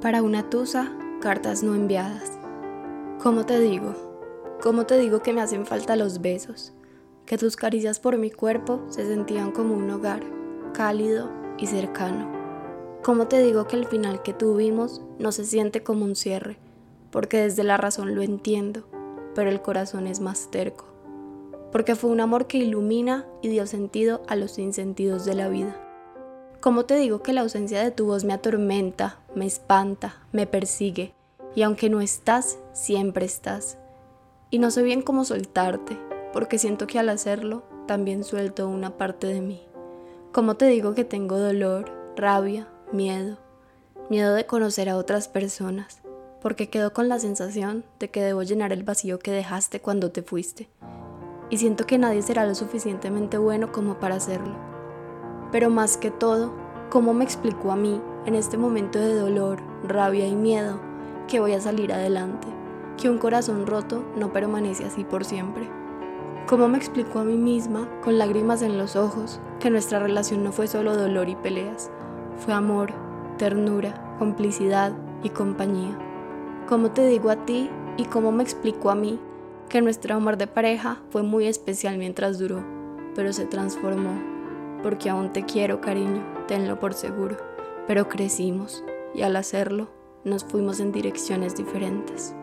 Para una tusa, cartas no enviadas. ¿Cómo te digo? ¿Cómo te digo que me hacen falta los besos? Que tus caricias por mi cuerpo se sentían como un hogar, cálido y cercano. ¿Cómo te digo que el final que tuvimos no se siente como un cierre? Porque desde la razón lo entiendo, pero el corazón es más terco. Porque fue un amor que ilumina y dio sentido a los sinsentidos de la vida. ¿Cómo te digo que la ausencia de tu voz me atormenta, me espanta, me persigue? Y aunque no estás, siempre estás. Y no sé bien cómo soltarte, porque siento que al hacerlo también suelto una parte de mí. ¿Cómo te digo que tengo dolor, rabia, miedo? Miedo de conocer a otras personas, porque quedo con la sensación de que debo llenar el vacío que dejaste cuando te fuiste. Y siento que nadie será lo suficientemente bueno como para hacerlo pero más que todo, cómo me explicó a mí, en este momento de dolor, rabia y miedo, que voy a salir adelante, que un corazón roto no permanece así por siempre. Cómo me explicó a mí misma, con lágrimas en los ojos, que nuestra relación no fue solo dolor y peleas, fue amor, ternura, complicidad y compañía. Cómo te digo a ti y cómo me explicó a mí que nuestro amor de pareja fue muy especial mientras duró, pero se transformó porque aún te quiero, cariño, tenlo por seguro. Pero crecimos y al hacerlo nos fuimos en direcciones diferentes.